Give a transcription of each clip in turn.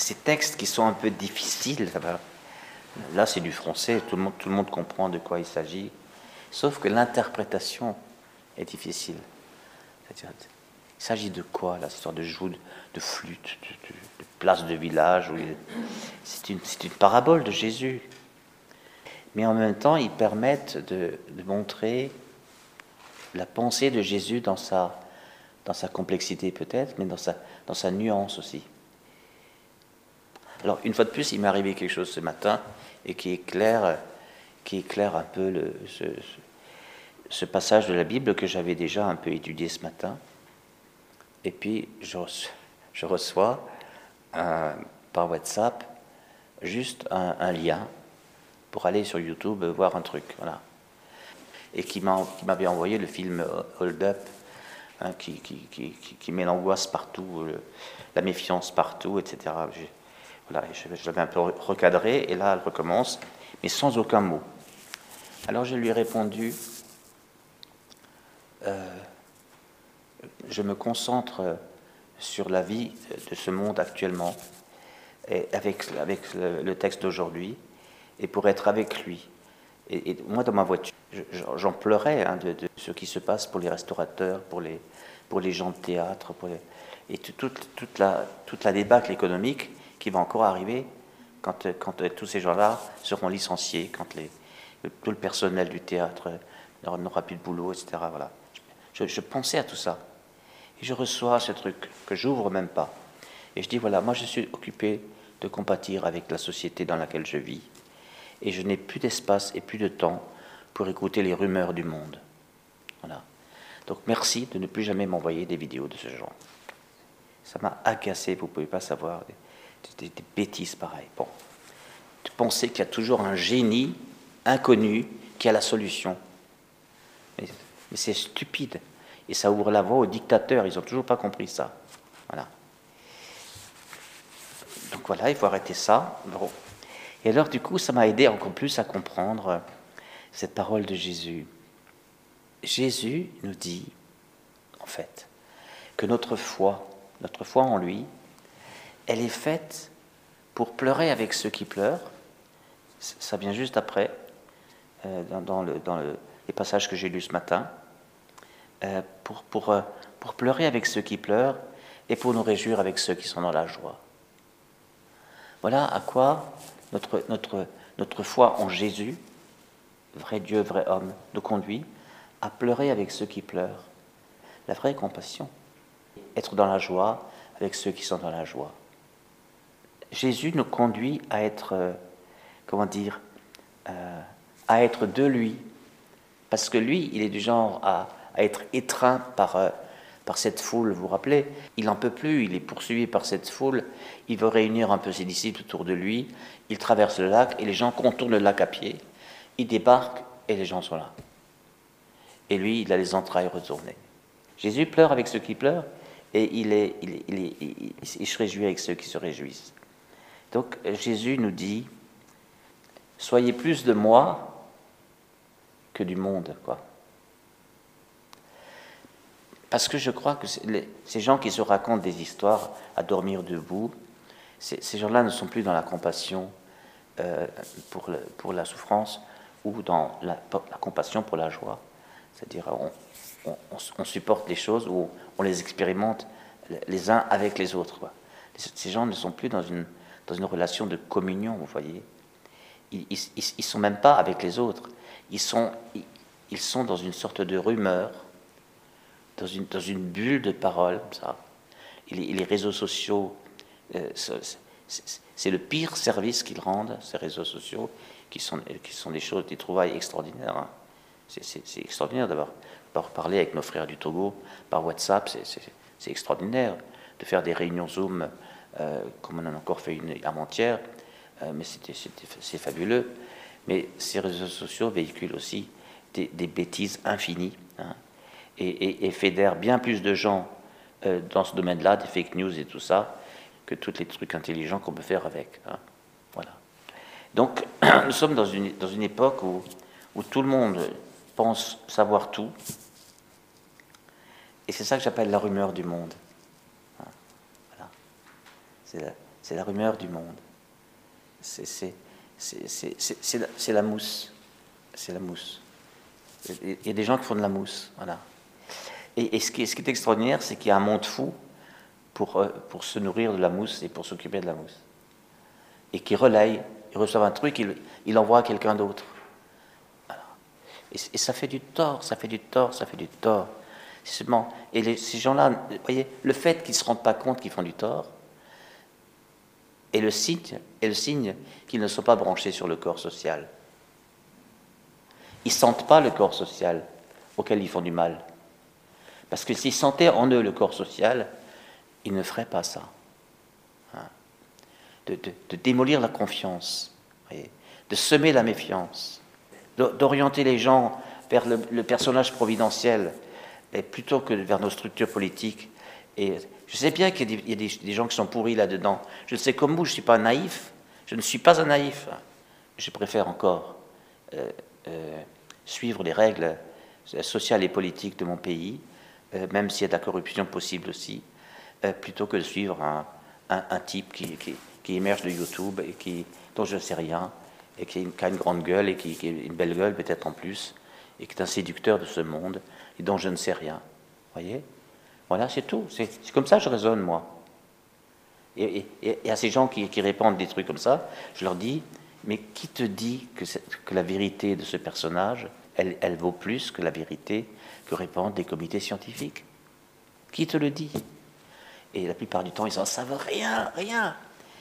ces textes qui sont un peu difficiles. Là, c'est du français, tout le, monde, comprend de quoi il s'agit. Sauf que l'interprétation est difficile. il s'agit de quoi, la histoire de joue de flûte, de, place de village C'est une, parabole de Jésus. Mais en même temps, ils permettent de, de montrer la pensée de Jésus dans sa, complexité peut-être, mais dans sa nuance aussi. Alors, une fois de plus, il m'est arrivé quelque chose ce matin et qui éclaire, qui éclaire un peu ce, passage de la Bible que j'avais déjà un peu étudié ce matin. Et puis, je, reçois par WhatsApp juste un, lien pour aller sur YouTube voir un truc. Voilà. Et qui m'avait envoyé le film Hold Up, hein, qui, met l'angoisse partout, la méfiance partout, etc. Je, l'avais un peu recadré, et là elle recommence, mais sans aucun mot. Alors je lui ai répondu, euh, je me concentre sur la vie de ce monde actuellement, avec, le, texte d'aujourd'hui, et pour être avec lui. Et, moi, dans ma voiture, j'en pleurais hein, de, ce qui se passe pour les restaurateurs, pour les, gens de théâtre, et toute, la, toute la débâcle économique qui va encore arriver quand, quand tous ces gens-là seront licenciés, quand tout le personnel du théâtre n'aura plus de boulot, etc. Voilà. Je, pensais à tout ça. Et je reçois ce truc que j'ouvre même pas. Et je dis, voilà, moi je suis occupé de compatir avec la société dans laquelle je vis. Et je n'ai plus d'espace et plus de temps pour écouter les rumeurs du monde. Voilà. Donc merci de ne plus jamais m'envoyer des vidéos de ce genre. Ça m'a agacé, vous ne pouvez pas savoir des, bêtises pareilles. Bon. De penser qu'il y a toujours un génie inconnu qui a la solution. Mais, c'est stupide. Et ça ouvre la voie aux dictateurs. Ils n'ont toujours pas compris ça. Voilà. Donc voilà, il faut arrêter ça. Bon. Et alors, du coup, ça m'a aidé encore plus à comprendre cette parole de Jésus. Jésus nous dit, en fait, que notre foi, notre foi en lui, elle est faite pour pleurer avec ceux qui pleurent. Ça vient juste après, euh, dans, le, dans les passages que j'ai lus ce matin. Euh, euh, pour pleurer avec ceux qui pleurent et pour nous réjouir avec ceux qui sont dans la joie. Voilà à quoi notre foi en Jésus, vrai Dieu, vrai homme, nous conduit à pleurer avec ceux qui pleurent. La vraie compassion. Être dans la joie avec ceux qui sont dans la joie. Jésus nous conduit à être, euh, comment dire, euh, à être de lui. Parce que lui, il est du genre à, être étreint par, euh, par cette foule, vous vous rappelez? Il n'en peut plus, il est poursuivi par cette foule, il veut réunir un peu ses disciples autour de lui, il traverse le lac et les gens contournent le lac à pied, il débarque et les gens sont là. Et lui, il a les entrailles retournées. Jésus pleure avec ceux qui pleurent et il se réjouit avec ceux qui se réjouissent. Donc Jésus nous dit, soyez plus de moi que du monde, quoi. Parce que je crois que ces gens qui se racontent des histoires à dormir debout, ces gens-là ne sont plus dans la compassion euh, pour, la souffrance ou dans la, compassion pour la joie. C'est-à-dire on, on, supporte les choses ou on les expérimente les uns avec les autres. Ces gens ne sont plus dans une dans une relation de communion, vous voyez. Ils ne sont même pas avec les autres. Ils sont, ils, sont dans une sorte de rumeur, dans une, bulle de parole, ça. Et les, réseaux sociaux, euh, c'est le pire service qu'ils rendent, ces réseaux sociaux, qui sont, qui sont des choses, des trouvailles extraordinaires. Hein. C'est extraordinaire d'avoir parlé avec nos frères du Togo par WhatsApp, c'est extraordinaire de faire des réunions Zoom euh, comme on en a encore fait une avant-hier, euh, mais c'est fabuleux. Mais ces réseaux sociaux véhiculent aussi des, bêtises infinies hein, et, fédèrent bien plus de gens euh, dans ce domaine-là, des fake news et tout ça, que tous les trucs intelligents qu'on peut faire avec. Hein. Voilà. Donc, nous sommes dans une, dans une époque où, où tout le monde pense savoir tout. Et c'est ça que j'appelle la rumeur du monde. C'est la rumeur du monde. C'est la, mousse. C'est la mousse. Il y a des gens qui font de la mousse. Voilà. Et, ce, qui, est extraordinaire, c'est qu'il y a un monde fou pour, euh, pour se nourrir de la mousse et pour s'occuper de la mousse. Et qui relaye, il reçoit un truc, il, il envoie à quelqu'un d'autre. Et, ça fait du tort, ça fait du tort, ça fait du tort. Et ces gens-là, voyez, le fait qu'ils ne se rendent pas compte qu'ils font du tort est le signe, est le signe qu'ils ne sont pas branchés sur le corps social. Ils sentent pas le corps social auquel ils font du mal. Parce que s'ils sentaient en eux le corps social, ils ne feraient pas ça. Hein. De, démolir la confiance, de semer la méfiance, d'orienter les gens vers le personnage providentiel plutôt que vers nos structures politiques. Et je sais bien qu'il y a, des, gens qui sont pourris là-dedans. Je le sais comme vous, je ne suis pas naïf. Je ne suis pas un naïf. Je préfère encore euh, euh, suivre les règles sociales et politiques de mon pays, euh, même s'il y a de la corruption possible aussi, plutôt que de suivre un, type qui, qui, émerge de YouTube et qui, dont je ne sais rien, et qui a une, grande gueule et qui, qui a une belle gueule peut-être en plus, et qui est un séducteur de ce monde et dont je ne sais rien. voyez? Voilà, c'est tout. C'est comme ça que je raisonne, moi. Et, à ces gens qui, répondent des trucs comme ça, je leur dis, mais qui te dit que, la vérité de ce personnage, elle, vaut plus que la vérité que répandent des comités scientifiques? Qui te le dit? Et la plupart du temps, ils n'en savent rien, rien.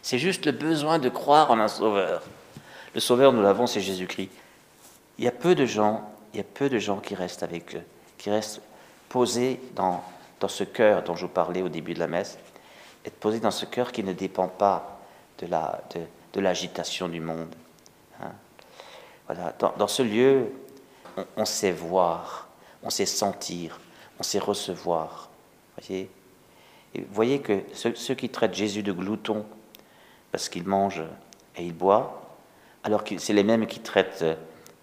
C'est juste le besoin de croire en un sauveur. Le sauveur, nous l'avons, c'est Jésus-Christ. Il y a peu de gens, il y a peu de gens qui restent avec eux qui reste posé dans, dans ce cœur dont je vous parlais au début de la messe, être posé dans ce cœur qui ne dépend pas de, la, de, l'agitation du monde. Hein. Voilà, dans, ce lieu, on, sait voir, on sait sentir, on sait recevoir. Voyez voyez que ceux, qui traitent Jésus de glouton parce qu'il mange et il boit, alors que c'est les mêmes qui traitent euh,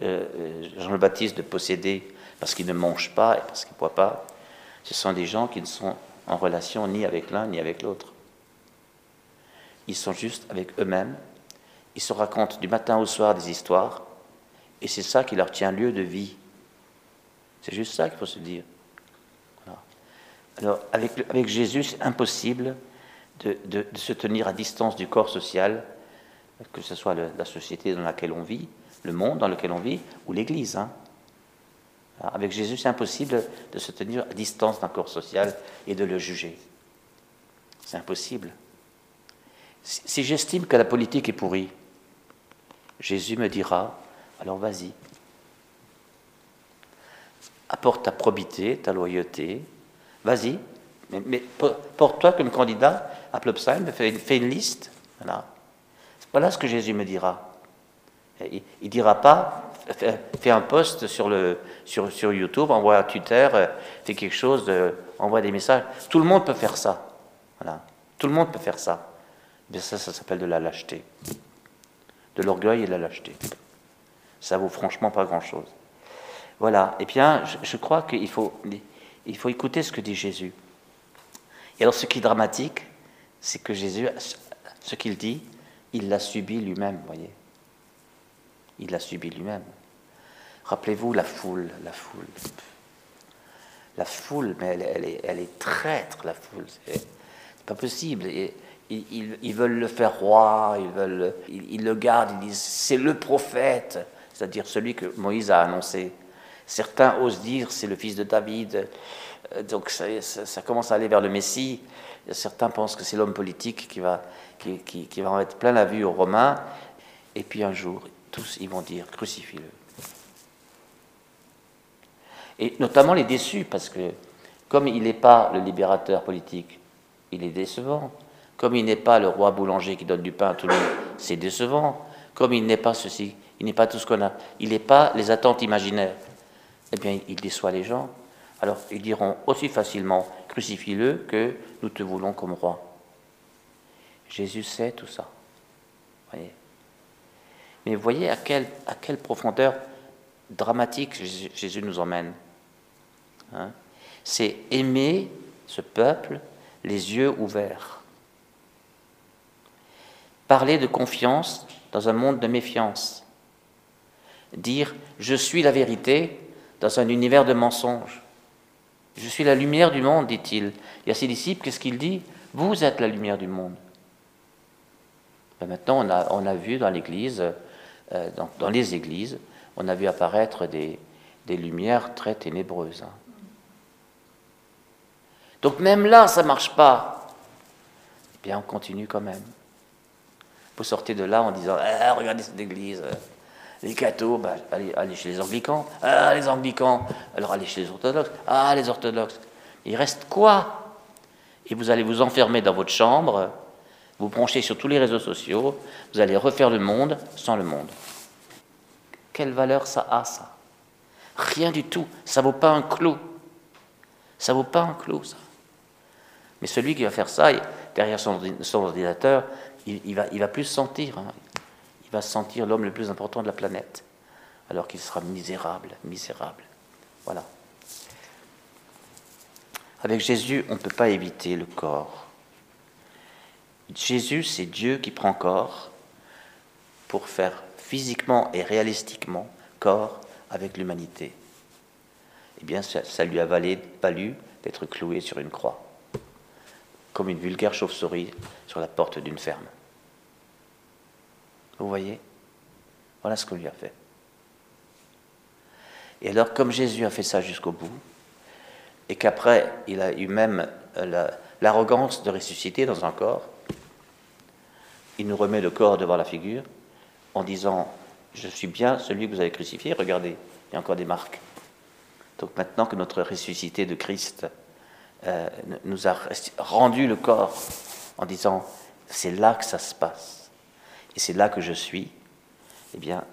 euh, Jean le Baptiste de posséder parce qu'ils ne mangent pas et parce qu'ils ne boivent pas, ce sont des gens qui ne sont en relation ni avec l'un ni avec l'autre. Ils sont juste avec eux-mêmes, ils se racontent du matin au soir des histoires, et c'est ça qui leur tient lieu de vie. C'est juste ça qu'il faut se dire. Alors, avec, Jésus, c'est impossible de, de, se tenir à distance du corps social, que ce soit la société dans laquelle on vit, le monde dans lequel on vit, ou l'Église. Hein. Avec Jésus, c'est impossible de se tenir à distance d'un corps social et de le juger. C'est impossible. Si j'estime que la politique est pourrie, Jésus me dira, alors vas-y. Apporte ta probité, ta loyauté, vas-y. Mais, porte-toi comme candidat à Plopsheim, fais, fais une liste. Voilà. voilà ce que Jésus me dira. Il ne dira pas, fais un post sur, le, sur, sur YouTube, envoie un Twitter, euh, fais quelque chose, envoie des messages. Tout le monde peut faire ça. Voilà. Tout le monde peut faire ça. Mais ça, ça s'appelle de la lâcheté. De l'orgueil et de la lâcheté. Ça vaut franchement pas grand-chose. Voilà. Et bien, je, je crois qu'il faut, il faut écouter ce que dit Jésus. Et alors, ce qui est dramatique, c'est que Jésus, ce qu'il dit, il l'a subi lui-même, voyez. Il l'a subi lui-même. Rappelez-vous la foule, la foule. La foule, mais elle, est, elle est, traître, la foule. C'est pas possible. Et, ils, veulent le faire roi, ils, veulent, ils, le gardent, ils disent c'est le prophète, c'est-à-dire celui que Moïse a annoncé. Certains osent dire c'est le fils de David, euh, donc ça, commence à aller vers le Messie. Certains pensent que c'est l'homme politique qui va, qui, va en mettre plein la vue aux Romains. Et puis un jour, tous ils vont dire crucifie-le. Et notamment les déçus, parce que comme il n'est pas le libérateur politique, il est décevant. Comme il n'est pas le roi boulanger qui donne du pain à tout le monde, c'est décevant. Comme il n'est pas ceci, il n'est pas tout ce qu'on a, il n'est pas les attentes imaginaires, eh bien il déçoit les gens. Alors ils diront aussi facilement crucifie-le que nous te voulons comme roi. Jésus sait tout ça. Mais voyez à quelle, profondeur dramatique Jésus nous emmène. Hein. c'est aimer ce peuple les yeux ouverts. Parler de confiance dans un monde de méfiance. Dire je suis la vérité dans un univers de mensonges. Je suis la lumière du monde, dit-il. Et à ses disciples, qu'est-ce qu'il dit? Vous êtes la lumière du monde. Ben maintenant, on a, vu dans l'Église, euh, dans, les églises, on a vu apparaître des, des lumières très ténébreuses. Hein. Donc même là, ça ne marche pas. Eh bien, on continue quand même. Vous sortez de là en disant ah, Regardez cette église, les cathos, bah, allez, allez, chez les anglicans. Ah, les anglicans, alors allez chez les orthodoxes. Ah, les orthodoxes. Il reste quoi? Et vous allez vous enfermer dans votre chambre, vous brancher sur tous les réseaux sociaux, vous allez refaire le monde sans le monde. Quelle valeur ça a, ça? Rien du tout. Ça vaut pas un clou. Ça vaut pas un clou, ça. Mais celui qui va faire ça, derrière son, ordinateur, il, va, il va plus se sentir. Hein. Il va se sentir l'homme le plus important de la planète, alors qu'il sera misérable, misérable. Voilà. Avec Jésus, on ne peut pas éviter le corps. Jésus, c'est Dieu qui prend corps pour faire physiquement et réalistiquement corps avec l'humanité. Eh bien, ça, lui a valu d'être cloué sur une croix comme une vulgaire chauve-souris sur la porte d'une ferme. Vous voyez? Voilà ce qu'on lui a fait. Et alors, comme Jésus a fait ça jusqu'au bout, et qu'après, il a eu même l'arrogance de ressusciter dans un corps, il nous remet le corps devant la figure en disant Je suis bien celui que vous avez crucifié, regardez, il y a encore des marques. Donc maintenant que notre ressuscité de Christ euh, nous a rendu le corps en disant c'est là que ça se passe et c'est là que je suis, eh bien,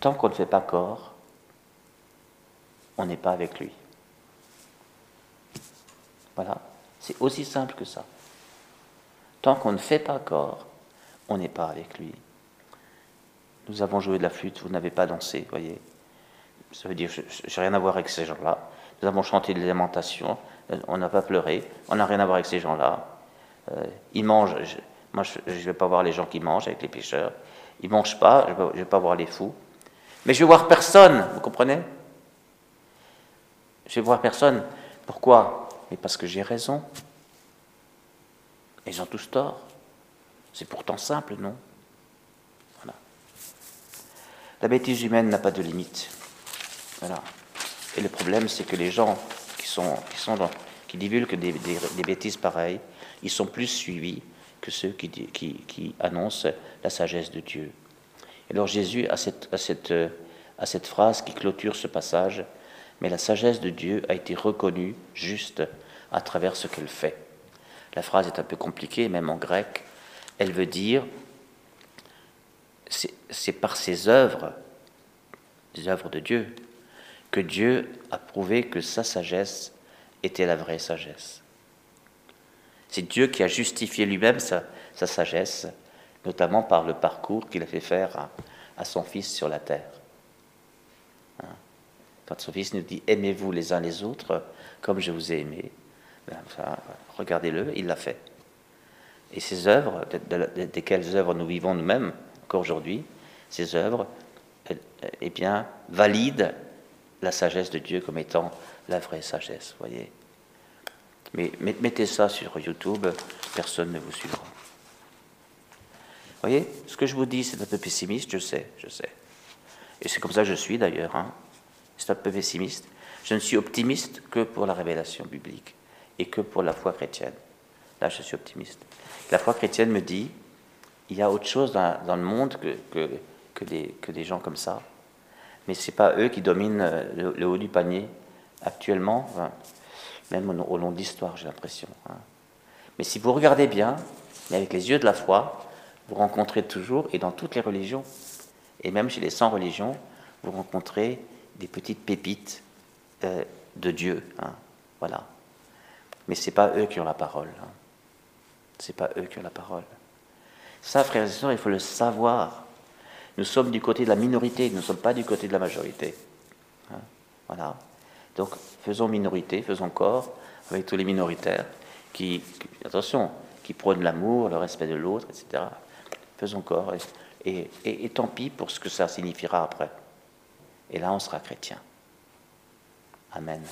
tant qu'on ne fait pas corps, on n'est pas avec lui. Voilà, c'est aussi simple que ça. Tant qu'on ne fait pas corps, on n'est pas avec lui. Nous avons joué de la flûte, vous n'avez pas dansé, voyez. Ça veut dire, je n'ai rien à voir avec ces gens-là. Nous avons chanté des lamentations, euh, on n'a pas pleuré, on n'a rien à voir avec ces gens-là. Euh, ils mangent, moi je ne vais pas voir les gens qui mangent avec les pêcheurs, ils ne mangent pas, je ne vais pas voir les fous. Mais je vais voir personne, vous comprenez? Je vais voir personne. Pourquoi? Mais parce que j'ai raison. Ils ont tous tort. C'est pourtant simple, non? La bêtise humaine n'a pas de limite. Et le problème, c'est que les gens qui, sont, divulguent des, bêtises pareilles, ils sont plus suivis que ceux qui, annoncent la sagesse de Dieu. Et alors Jésus a cette phrase qui clôture ce passage, mais la sagesse de Dieu a été reconnue juste à travers ce qu'elle fait. La phrase est un peu compliquée, même en grec. Elle veut dire, c'est par ses œuvres, des œuvres de Dieu, que Dieu a prouvé que sa sagesse était la vraie sagesse. C'est Dieu qui a justifié lui-même sa, sagesse, notamment par le parcours qu'il a fait faire à, son Fils sur la terre. Hein? Quand son Fils nous dit Aimez-vous les uns les autres comme je vous ai aimé, regardez-le, il l'a fait. Et ces œuvres, desquelles œuvres nous vivons nous-mêmes encore aujourd'hui, ces œuvres, eh bien, valident la sagesse de Dieu comme étant la vraie sagesse, voyez. Mais mettez ça sur YouTube, personne ne vous suivra. Voyez, ce que je vous dis, c'est un peu pessimiste, je sais, je sais. Et c'est comme ça que je suis d'ailleurs. Hein. C'est un peu pessimiste. Je ne suis optimiste que pour la révélation biblique et que pour la foi chrétienne. Là, je suis optimiste. La foi chrétienne me dit, il y a autre chose dans, le monde que, que, des, que des gens comme ça mais ce n'est pas eux qui dominent euh, le, haut du panier actuellement, même au, long de l'histoire, j'ai l'impression. Hein. Mais si vous regardez bien, avec les yeux de la foi, vous rencontrez toujours, et dans toutes les religions, et même chez les 100 religions, vous rencontrez des petites pépites euh, de Dieu. Hein. Voilà. Mais ce n'est pas eux qui ont la parole. Hein. Ce n'est pas eux qui ont la parole. Ça, frères et sœurs, il faut le savoir. Nous sommes du côté de la minorité, nous ne sommes pas du côté de la majorité. Hein, voilà. Donc faisons minorité, faisons corps avec tous les minoritaires qui, attention, qui prônent l'amour, le respect de l'autre, etc. faisons corps, et, et, et tant pis pour ce que ça signifiera après. Et là, on sera chrétien. Amen.